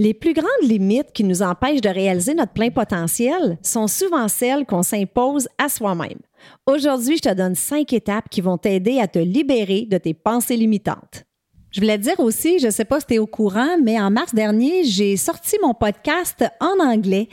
Les plus grandes limites qui nous empêchent de réaliser notre plein potentiel sont souvent celles qu'on s'impose à soi-même. Aujourd'hui, je te donne cinq étapes qui vont t'aider à te libérer de tes pensées limitantes. Je voulais te dire aussi, je ne sais pas si tu es au courant, mais en mars dernier, j'ai sorti mon podcast en anglais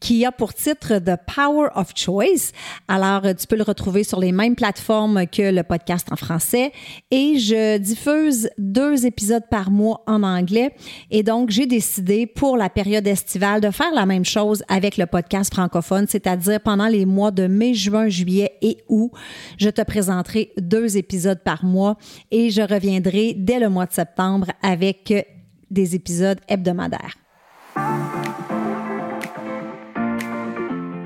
qui a pour titre The Power of Choice. Alors, tu peux le retrouver sur les mêmes plateformes que le podcast en français. Et je diffuse deux épisodes par mois en anglais. Et donc, j'ai décidé pour la période estivale de faire la même chose avec le podcast francophone, c'est-à-dire pendant les mois de mai, juin, juillet et août, je te présenterai deux épisodes par mois et je reviendrai dès le mois de septembre avec des épisodes hebdomadaires.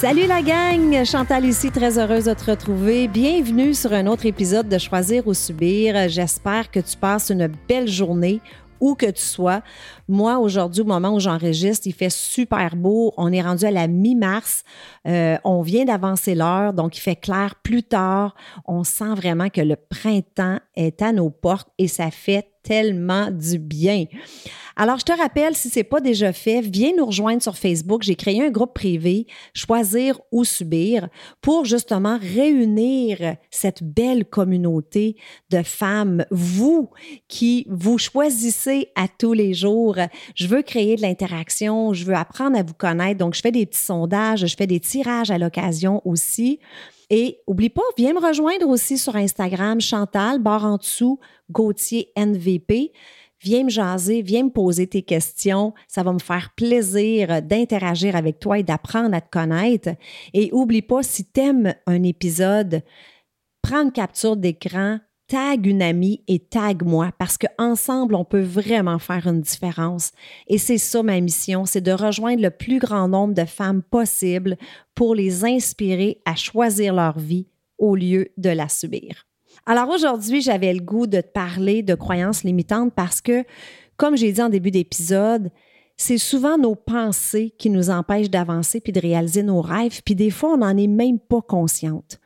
Salut la gang, Chantal ici, très heureuse de te retrouver. Bienvenue sur un autre épisode de Choisir ou Subir. J'espère que tu passes une belle journée où que tu sois. Moi, aujourd'hui, au moment où j'enregistre, il fait super beau. On est rendu à la mi-mars. Euh, on vient d'avancer l'heure, donc il fait clair plus tard. On sent vraiment que le printemps est à nos portes et ça fait tellement du bien. Alors, je te rappelle, si ce n'est pas déjà fait, viens nous rejoindre sur Facebook. J'ai créé un groupe privé, Choisir ou Subir, pour justement réunir cette belle communauté de femmes, vous qui vous choisissez à tous les jours. Je veux créer de l'interaction, je veux apprendre à vous connaître. Donc, je fais des petits sondages, je fais des tirages à l'occasion aussi. Et oublie pas, viens me rejoindre aussi sur Instagram, Chantal, barre en dessous, Gauthier NVP. Viens me jaser, viens me poser tes questions. Ça va me faire plaisir d'interagir avec toi et d'apprendre à te connaître. Et oublie pas, si tu aimes un épisode, prends une capture d'écran, tag une amie et tag moi parce qu'ensemble, on peut vraiment faire une différence. Et c'est ça ma mission, c'est de rejoindre le plus grand nombre de femmes possible pour les inspirer à choisir leur vie au lieu de la subir. Alors aujourd'hui, j'avais le goût de te parler de croyances limitantes parce que, comme j'ai dit en début d'épisode, c'est souvent nos pensées qui nous empêchent d'avancer puis de réaliser nos rêves, puis des fois, on n'en est même pas consciente.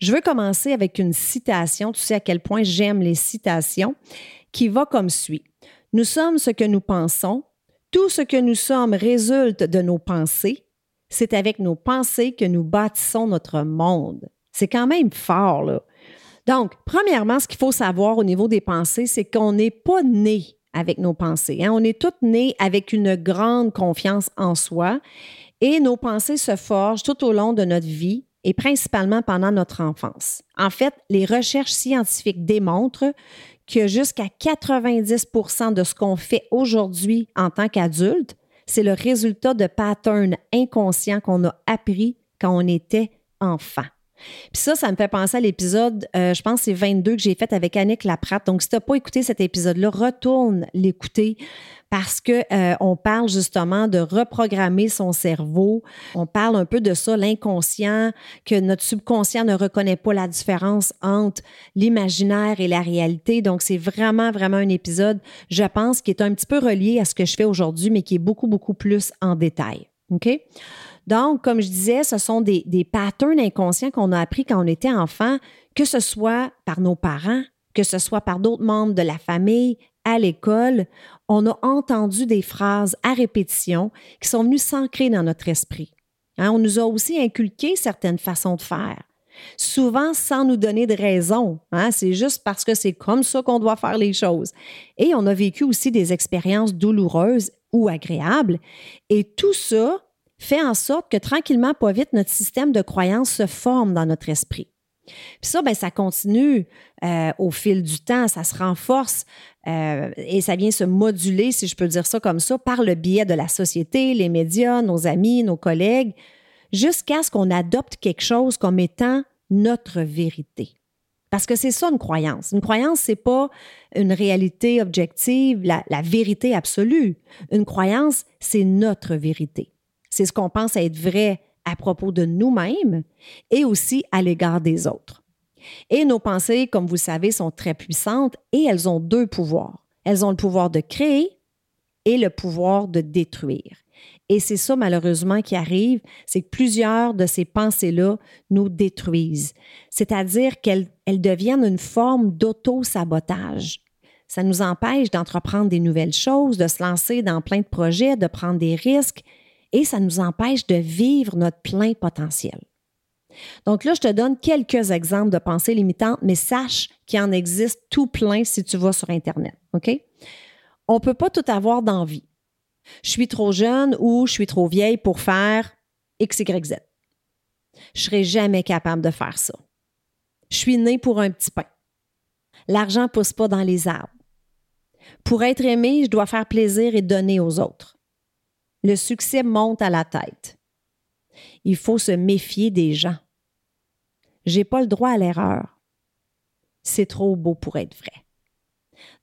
Je veux commencer avec une citation, tu sais à quel point j'aime les citations, qui va comme suit. Nous sommes ce que nous pensons, tout ce que nous sommes résulte de nos pensées, c'est avec nos pensées que nous bâtissons notre monde. C'est quand même fort, là. Donc, premièrement, ce qu'il faut savoir au niveau des pensées, c'est qu'on n'est pas né avec nos pensées. Hein. On est toutes nées avec une grande confiance en soi et nos pensées se forgent tout au long de notre vie et principalement pendant notre enfance. En fait, les recherches scientifiques démontrent que jusqu'à 90% de ce qu'on fait aujourd'hui en tant qu'adulte, c'est le résultat de patterns inconscients qu'on a appris quand on était enfant. Puis ça, ça me fait penser à l'épisode, euh, je pense c'est 22 que j'ai fait avec Annick Laprate. Donc, si tu n'as pas écouté cet épisode-là, retourne l'écouter parce que euh, on parle justement de reprogrammer son cerveau. On parle un peu de ça, l'inconscient, que notre subconscient ne reconnaît pas la différence entre l'imaginaire et la réalité. Donc, c'est vraiment, vraiment un épisode, je pense, qui est un petit peu relié à ce que je fais aujourd'hui, mais qui est beaucoup, beaucoup plus en détail. OK? Donc, comme je disais, ce sont des, patterns inconscients qu'on a appris quand on était enfant, que ce soit par nos parents, que ce soit par d'autres membres de la famille, à l'école, on a entendu des phrases à répétition qui sont venues s'ancrer dans notre esprit. Hein, on nous a aussi inculqué certaines façons de faire, souvent sans nous donner de raison. Hein, c'est juste parce que c'est comme ça qu'on doit faire les choses. Et on a vécu aussi des expériences douloureuses ou agréable. Et tout ça fait en sorte que tranquillement, pas vite, notre système de croyance se forme dans notre esprit. Puis ça, ben, ça continue euh, au fil du temps, ça se renforce euh, et ça vient se moduler, si je peux dire ça comme ça, par le biais de la société, les médias, nos amis, nos collègues, jusqu'à ce qu'on adopte quelque chose comme étant notre vérité. Parce que c'est ça une croyance. Une croyance, c'est pas une réalité objective, la, la vérité absolue. Une croyance, c'est notre vérité. C'est ce qu'on pense être vrai à propos de nous-mêmes et aussi à l'égard des autres. Et nos pensées, comme vous le savez, sont très puissantes et elles ont deux pouvoirs. Elles ont le pouvoir de créer et le pouvoir de détruire. Et c'est ça, malheureusement, qui arrive, c'est que plusieurs de ces pensées-là nous détruisent, c'est-à-dire qu'elles deviennent une forme d'auto-sabotage. Ça nous empêche d'entreprendre des nouvelles choses, de se lancer dans plein de projets, de prendre des risques, et ça nous empêche de vivre notre plein potentiel. Donc là, je te donne quelques exemples de pensées limitantes, mais sache qu'il en existe tout plein si tu vas sur Internet. OK? On ne peut pas tout avoir d'envie. Je suis trop jeune ou je suis trop vieille pour faire X, Y, Z. Je ne serai jamais capable de faire ça. Je suis née pour un petit pain. L'argent ne pousse pas dans les arbres. Pour être aimé, je dois faire plaisir et donner aux autres le succès monte à la tête. Il faut se méfier des gens. J'ai pas le droit à l'erreur. C'est trop beau pour être vrai.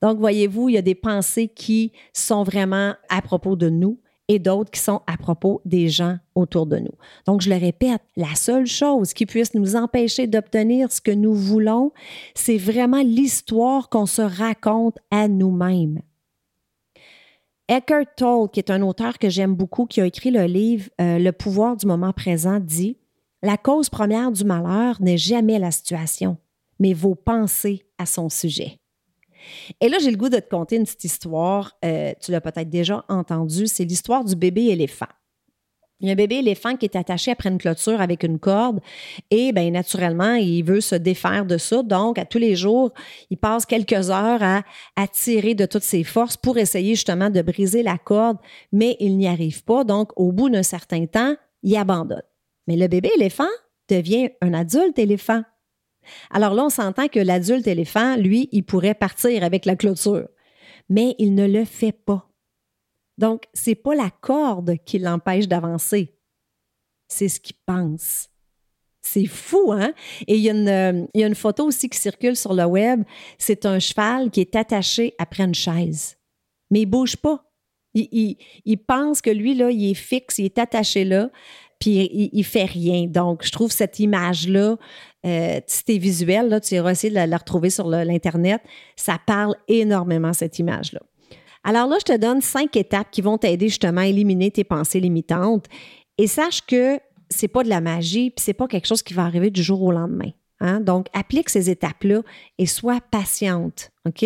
Donc, voyez-vous, il y a des pensées qui sont vraiment à propos de nous et d'autres qui sont à propos des gens autour de nous. Donc, je le répète, la seule chose qui puisse nous empêcher d'obtenir ce que nous voulons, c'est vraiment l'histoire qu'on se raconte à nous-mêmes. Eckhart Tolle, qui est un auteur que j'aime beaucoup, qui a écrit le livre euh, Le pouvoir du moment présent, dit La cause première du malheur n'est jamais la situation, mais vos pensées à son sujet. Et là, j'ai le goût de te conter une petite histoire. Euh, tu l'as peut-être déjà entendu. C'est l'histoire du bébé éléphant. Il y a un bébé éléphant qui est attaché après une clôture avec une corde et bien naturellement, il veut se défaire de ça. Donc, à tous les jours, il passe quelques heures à, à tirer de toutes ses forces pour essayer justement de briser la corde, mais il n'y arrive pas. Donc, au bout d'un certain temps, il abandonne. Mais le bébé éléphant devient un adulte éléphant. Alors là, on s'entend que l'adulte éléphant, lui, il pourrait partir avec la clôture, mais il ne le fait pas. Donc, c'est pas la corde qui l'empêche d'avancer, c'est ce qu'il pense. C'est fou, hein? Et il y, a une, euh, il y, a une, photo aussi qui circule sur le web. C'est un cheval qui est attaché après une chaise. Mais il bouge pas. Il, pense que lui, là, il est fixe, il est attaché là, puis il, il fait rien. Donc, je trouve cette image-là, euh, si c'est visuel, là, tu iras essayer de la, la retrouver sur l'Internet. Ça parle énormément, cette image-là. Alors là, je te donne cinq étapes qui vont t'aider justement à éliminer tes pensées limitantes. Et sache que c'est pas de la magie, puis c'est pas quelque chose qui va arriver du jour au lendemain. Hein? Donc, applique ces étapes-là et sois patiente. OK?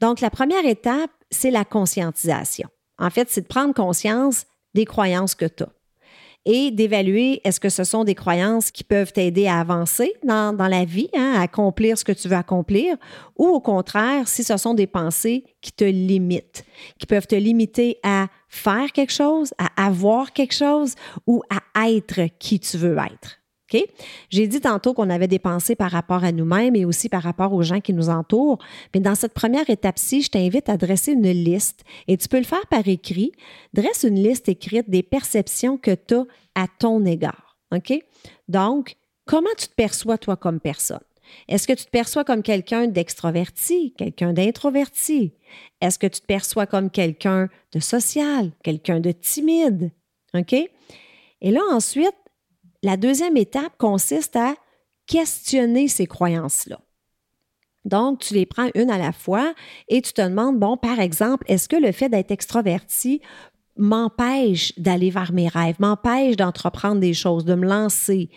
Donc, la première étape, c'est la conscientisation. En fait, c'est de prendre conscience des croyances que tu as et d'évaluer est-ce que ce sont des croyances qui peuvent t'aider à avancer dans, la vie, hein, à accomplir ce que tu veux accomplir, ou au contraire, si ce sont des pensées qui te limitent, qui peuvent te limiter à faire quelque chose, à avoir quelque chose ou à être qui tu veux être? J'ai dit tantôt qu'on avait des pensées par rapport à nous-mêmes et aussi par rapport aux gens qui nous entourent. Mais dans cette première étape-ci, je t'invite à dresser une liste et tu peux le faire par écrit. Dresse une liste écrite des perceptions que tu as à ton égard. Donc, comment tu te perçois toi comme personne? Est-ce que tu te perçois comme quelqu'un d'extroverti, quelqu'un d'introverti? Est-ce que tu te perçois comme quelqu'un de social, quelqu'un de timide? OK? Et là, ensuite, la deuxième étape consiste à questionner ces croyances-là. Donc, tu les prends une à la fois et tu te demandes, bon, par exemple, est-ce que le fait d'être extraverti m'empêche d'aller vers mes rêves, m'empêche d'entreprendre des choses, de me lancer?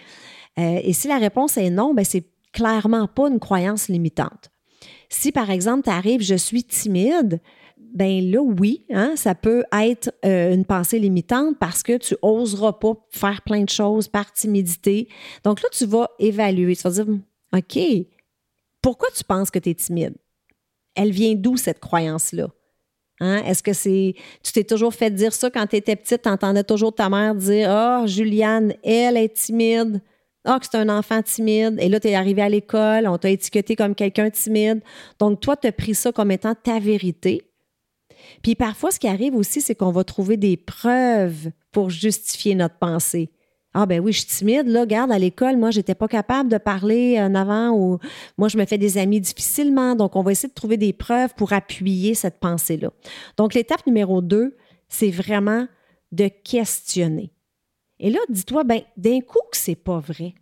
Euh, et si la réponse est non, ben c'est clairement pas une croyance limitante. Si, par exemple, tu arrives, je suis timide, ben là, oui, hein, ça peut être euh, une pensée limitante parce que tu oseras pas faire plein de choses par timidité. Donc là, tu vas évaluer. Tu vas dire, OK, pourquoi tu penses que tu es timide? Elle vient d'où cette croyance-là? Hein? Est-ce que c'est. Tu t'es toujours fait dire ça quand tu étais petite? Tu entendais toujours ta mère dire Ah, oh, Juliane, elle est timide. Ah, oh, que c'est un enfant timide. Et là, tu es arrivé à l'école, on t'a étiqueté comme quelqu'un timide. Donc, toi, tu as pris ça comme étant ta vérité. Puis parfois, ce qui arrive aussi, c'est qu'on va trouver des preuves pour justifier notre pensée. Ah ben oui, je suis timide, là, garde à l'école, moi, j'étais pas capable de parler en avant ou moi, je me fais des amis difficilement. Donc, on va essayer de trouver des preuves pour appuyer cette pensée-là. Donc, l'étape numéro deux, c'est vraiment de questionner. Et là, dis-toi, ben, d'un coup que c'est pas vrai.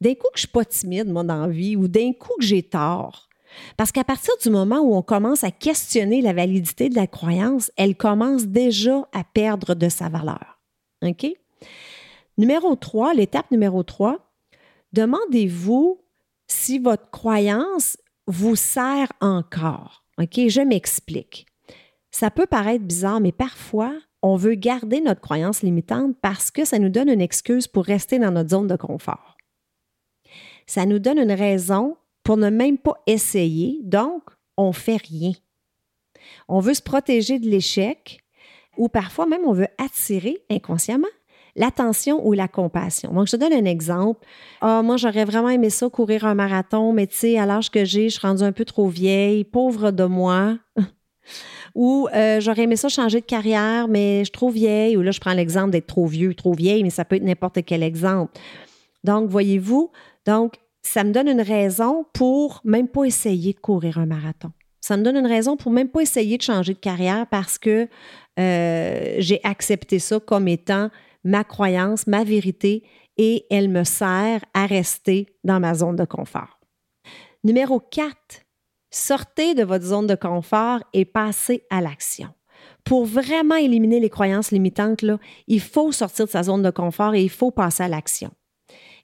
D'un coup que je suis pas timide, moi, dans la vie, ou d'un coup que j'ai tort. Parce qu'à partir du moment où on commence à questionner la validité de la croyance, elle commence déjà à perdre de sa valeur. OK? Numéro 3, l'étape numéro 3, demandez-vous si votre croyance vous sert encore. OK? Je m'explique. Ça peut paraître bizarre, mais parfois, on veut garder notre croyance limitante parce que ça nous donne une excuse pour rester dans notre zone de confort. Ça nous donne une raison pour ne même pas essayer, donc on fait rien. On veut se protéger de l'échec ou parfois même on veut attirer inconsciemment l'attention ou la compassion. Donc, je te donne un exemple. Ah, moi, j'aurais vraiment aimé ça, courir un marathon, mais tu sais, à l'âge que j'ai, je suis rendue un peu trop vieille, pauvre de moi. ou euh, j'aurais aimé ça changer de carrière, mais je suis trop vieille. Ou là, je prends l'exemple d'être trop vieux, trop vieille, mais ça peut être n'importe quel exemple. Donc, voyez-vous, donc, ça me donne une raison pour même pas essayer de courir un marathon. Ça me donne une raison pour même pas essayer de changer de carrière parce que euh, j'ai accepté ça comme étant ma croyance, ma vérité, et elle me sert à rester dans ma zone de confort. Numéro 4, sortez de votre zone de confort et passez à l'action. Pour vraiment éliminer les croyances limitantes, il faut sortir de sa zone de confort et il faut passer à l'action.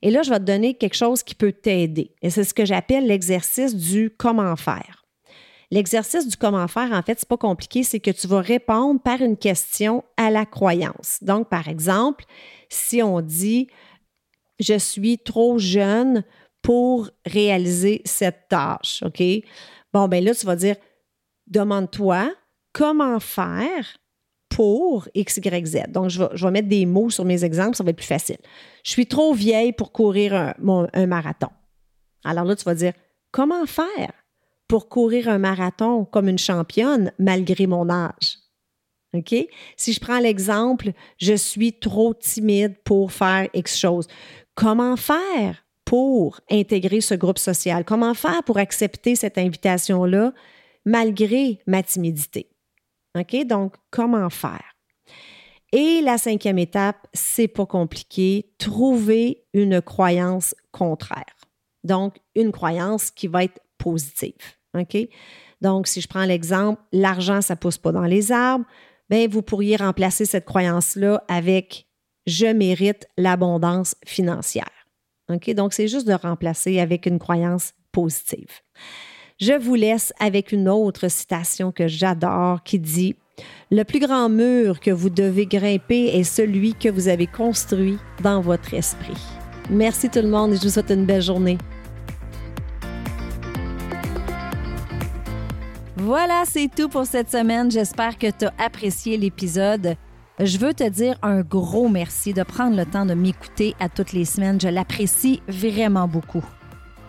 Et là, je vais te donner quelque chose qui peut t'aider. Et c'est ce que j'appelle l'exercice du comment faire. L'exercice du comment faire, en fait, c'est pas compliqué, c'est que tu vas répondre par une question à la croyance. Donc, par exemple, si on dit je suis trop jeune pour réaliser cette tâche, OK? Bon, ben là, tu vas dire demande-toi comment faire pour X, Y, Z. Donc, je vais, mettre des mots sur mes exemples, ça va être plus facile. Je suis trop vieille pour courir un, marathon. Alors là, tu vas dire, comment faire pour courir un marathon comme une championne malgré mon âge? OK? Si je prends l'exemple, je suis trop timide pour faire X chose. Comment faire pour intégrer ce groupe social? Comment faire pour accepter cette invitation-là malgré ma timidité? OK? Donc, comment faire? Et la cinquième étape, c'est pas compliqué, trouver une croyance contraire. Donc, une croyance qui va être positive. OK? Donc, si je prends l'exemple, l'argent, ça pousse pas dans les arbres, bien, vous pourriez remplacer cette croyance-là avec je mérite l'abondance financière. OK? Donc, c'est juste de remplacer avec une croyance positive. Je vous laisse avec une autre citation que j'adore qui dit Le plus grand mur que vous devez grimper est celui que vous avez construit dans votre esprit. Merci tout le monde et je vous souhaite une belle journée. Voilà, c'est tout pour cette semaine. J'espère que tu as apprécié l'épisode. Je veux te dire un gros merci de prendre le temps de m'écouter à toutes les semaines. Je l'apprécie vraiment beaucoup.